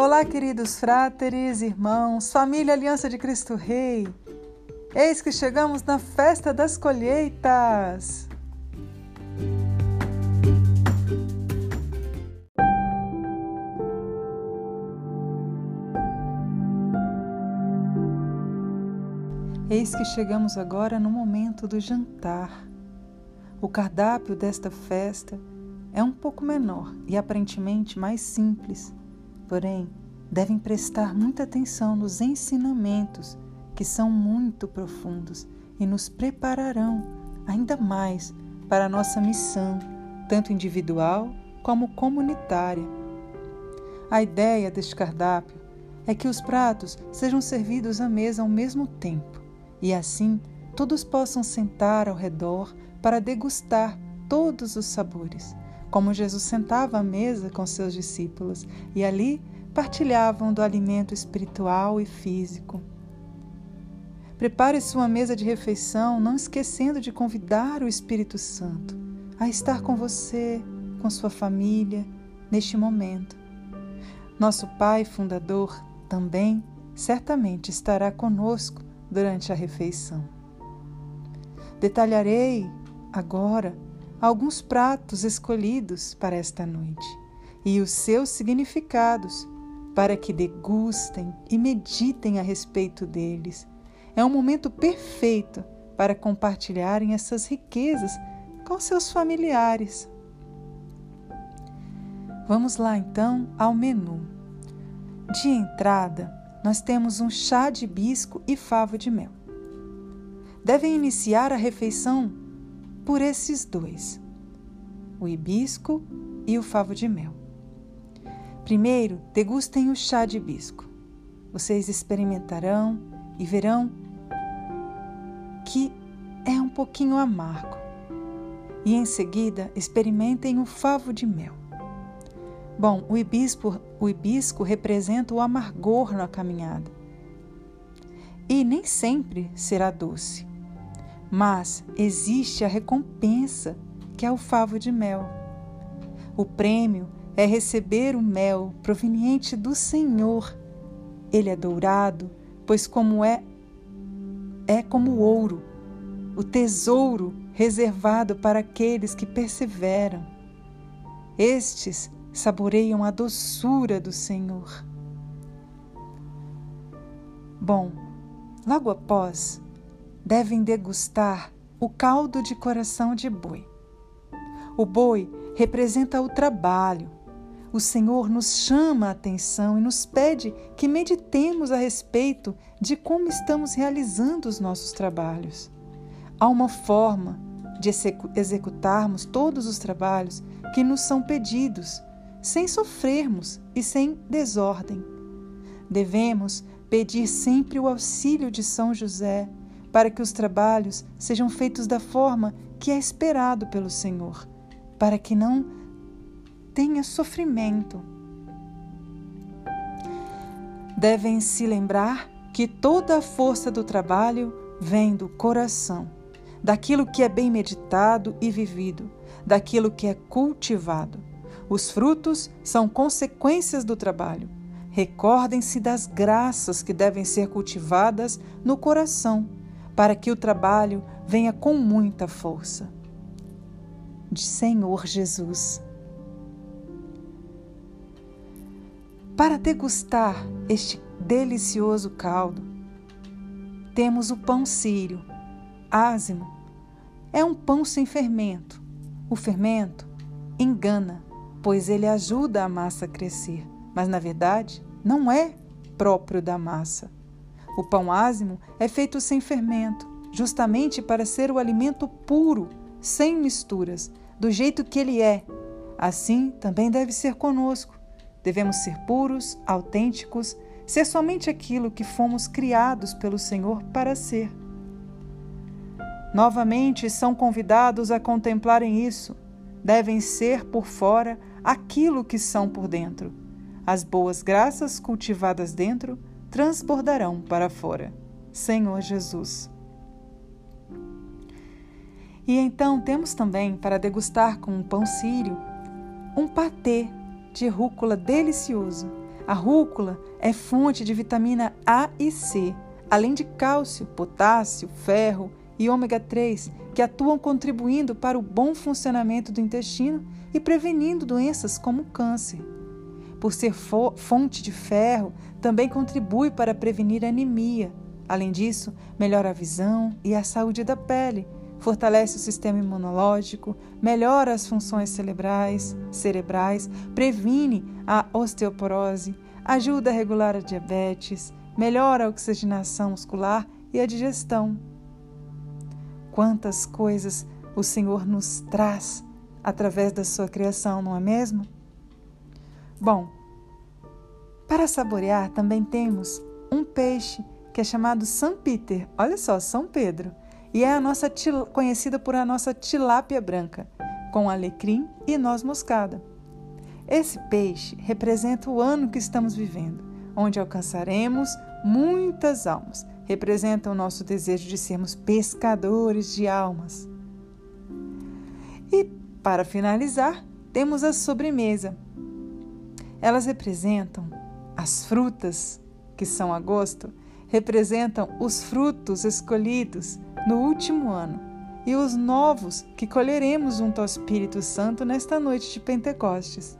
Olá, queridos fráteres, irmãos, família Aliança de Cristo Rei. Eis que chegamos na festa das colheitas. Eis que chegamos agora no momento do jantar. O cardápio desta festa é um pouco menor e aparentemente mais simples Porém, devem prestar muita atenção nos ensinamentos, que são muito profundos e nos prepararão ainda mais para a nossa missão, tanto individual como comunitária. A ideia deste cardápio é que os pratos sejam servidos à mesa ao mesmo tempo e assim todos possam sentar ao redor para degustar todos os sabores como Jesus sentava à mesa com seus discípulos e ali partilhavam do alimento espiritual e físico. Prepare sua mesa de refeição, não esquecendo de convidar o Espírito Santo a estar com você, com sua família, neste momento. Nosso Pai Fundador também certamente estará conosco durante a refeição. Detalharei agora alguns pratos escolhidos para esta noite e os seus significados, para que degustem e meditem a respeito deles. É um momento perfeito para compartilharem essas riquezas com seus familiares. Vamos lá então ao menu. De entrada, nós temos um chá de hibisco e favo de mel. Devem iniciar a refeição por esses dois, o hibisco e o favo de mel. Primeiro, degustem o chá de hibisco. Vocês experimentarão e verão que é um pouquinho amargo. E em seguida, experimentem o favo de mel. Bom, o hibisco, o hibisco representa o amargor na caminhada. E nem sempre será doce. Mas existe a recompensa, que é o favo de mel. O prêmio é receber o mel proveniente do Senhor. Ele é dourado, pois como é é como ouro, o tesouro reservado para aqueles que perseveram. Estes saboreiam a doçura do Senhor. Bom, logo após devem degustar o caldo de coração de boi. O boi representa o trabalho. O Senhor nos chama a atenção e nos pede que meditemos a respeito de como estamos realizando os nossos trabalhos. Há uma forma de executarmos todos os trabalhos que nos são pedidos, sem sofrermos e sem desordem. Devemos pedir sempre o auxílio de São José para que os trabalhos sejam feitos da forma que é esperado pelo Senhor, para que não tenha sofrimento. Devem se lembrar que toda a força do trabalho vem do coração, daquilo que é bem meditado e vivido, daquilo que é cultivado. Os frutos são consequências do trabalho. Recordem-se das graças que devem ser cultivadas no coração para que o trabalho venha com muita força. De Senhor Jesus. Para degustar este delicioso caldo, temos o pão sírio, ázimo. É um pão sem fermento. O fermento engana, pois ele ajuda a massa a crescer, mas na verdade não é próprio da massa. O pão ázimo é feito sem fermento, justamente para ser o alimento puro, sem misturas, do jeito que ele é. Assim também deve ser conosco. Devemos ser puros, autênticos, ser somente aquilo que fomos criados pelo Senhor para ser. Novamente são convidados a contemplarem isso. Devem ser por fora aquilo que são por dentro. As boas graças cultivadas dentro transbordarão para fora. Senhor Jesus. E então temos também para degustar com um pão sírio um patê de rúcula delicioso. A rúcula é fonte de vitamina A e C, além de cálcio, potássio, ferro e ômega 3, que atuam contribuindo para o bom funcionamento do intestino e prevenindo doenças como câncer. Por ser fonte de ferro, também contribui para prevenir anemia. Além disso, melhora a visão e a saúde da pele, fortalece o sistema imunológico, melhora as funções cerebrais, cerebrais, previne a osteoporose, ajuda a regular a diabetes, melhora a oxigenação muscular e a digestão. Quantas coisas o Senhor nos traz através da sua criação, não é mesmo? Bom, para saborear também temos um peixe que é chamado São Peter. Olha só, São Pedro e é a nossa conhecida por a nossa tilápia branca, com alecrim e noz moscada. Esse peixe representa o ano que estamos vivendo, onde alcançaremos muitas almas. Representa o nosso desejo de sermos pescadores de almas. E, para finalizar, temos a sobremesa. Elas representam as frutas, que são agosto, representam os frutos escolhidos no último ano e os novos que colheremos junto ao Espírito Santo nesta noite de Pentecostes.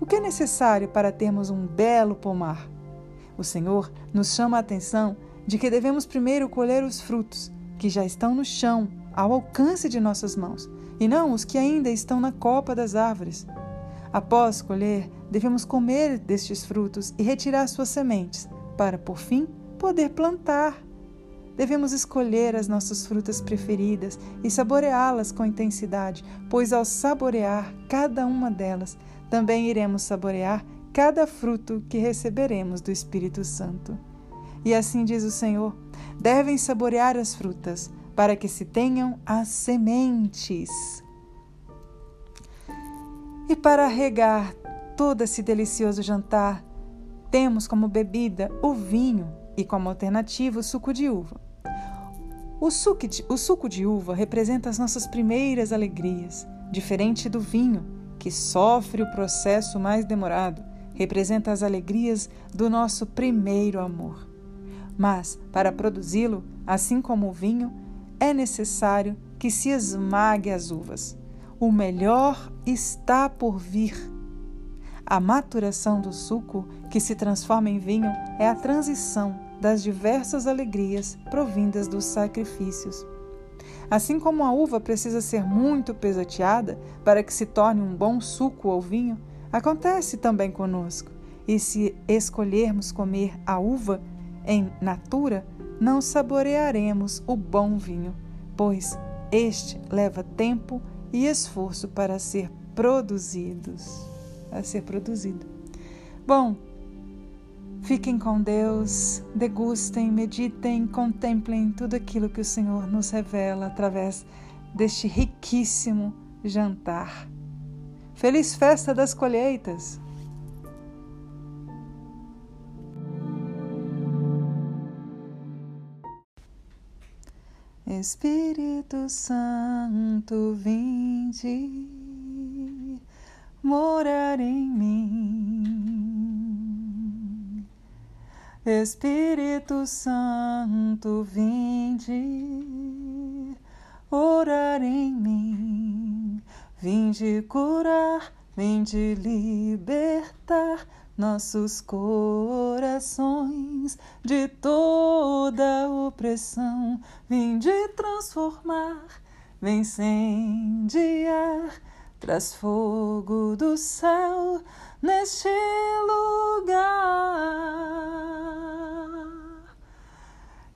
O que é necessário para termos um belo pomar? O Senhor nos chama a atenção de que devemos primeiro colher os frutos que já estão no chão, ao alcance de nossas mãos, e não os que ainda estão na copa das árvores. Após colher, devemos comer destes frutos e retirar suas sementes, para, por fim, poder plantar. Devemos escolher as nossas frutas preferidas e saboreá-las com intensidade, pois ao saborear cada uma delas, também iremos saborear cada fruto que receberemos do Espírito Santo. E assim diz o Senhor: devem saborear as frutas, para que se tenham as sementes. E para regar todo esse delicioso jantar, temos como bebida o vinho e como alternativa o suco de uva. O suco de, o suco de uva representa as nossas primeiras alegrias, diferente do vinho, que sofre o processo mais demorado, representa as alegrias do nosso primeiro amor. Mas, para produzi-lo, assim como o vinho, é necessário que se esmague as uvas. O melhor está por vir. A maturação do suco, que se transforma em vinho, é a transição das diversas alegrias provindas dos sacrifícios. Assim como a uva precisa ser muito pesoteada para que se torne um bom suco ou vinho, acontece também conosco. E se escolhermos comer a uva em natura, não saborearemos o bom vinho, pois este leva tempo e esforço para ser produzidos, a ser produzido. Bom, Fiquem com Deus, degustem, meditem, contemplem tudo aquilo que o Senhor nos revela através deste riquíssimo jantar. Feliz festa das colheitas! Espírito Santo, vinde morar em mim. Espírito Santo, vinde orar em mim, vinde curar, vinde libertar nossos corações de toda opressão, vinde transformar, vem incendiar, traz fogo do céu neste lugar.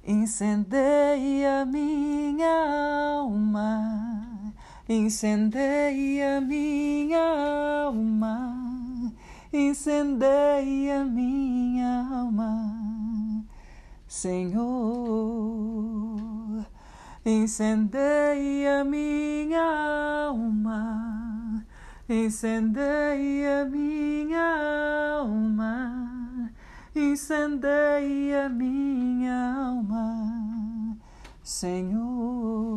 Incendeia minha alma, incendeia minha alma, incendeia minha alma, Senhor. Incendeia minha alma, incendeia minha alma incendeia minha alma, Senhor.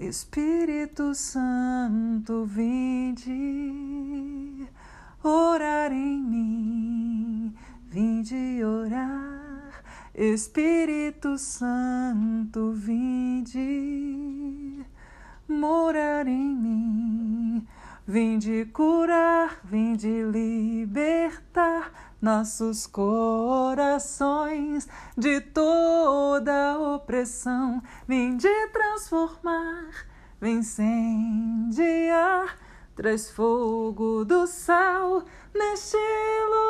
Espírito Santo, vinde orar em mim, vinde orar, Espírito Santo, vinde morar em mim, vinde curar, vinde libertar nossos corações de toda opressão, vinde transformar, vem incendiar Traz fogo do céu neste lugar.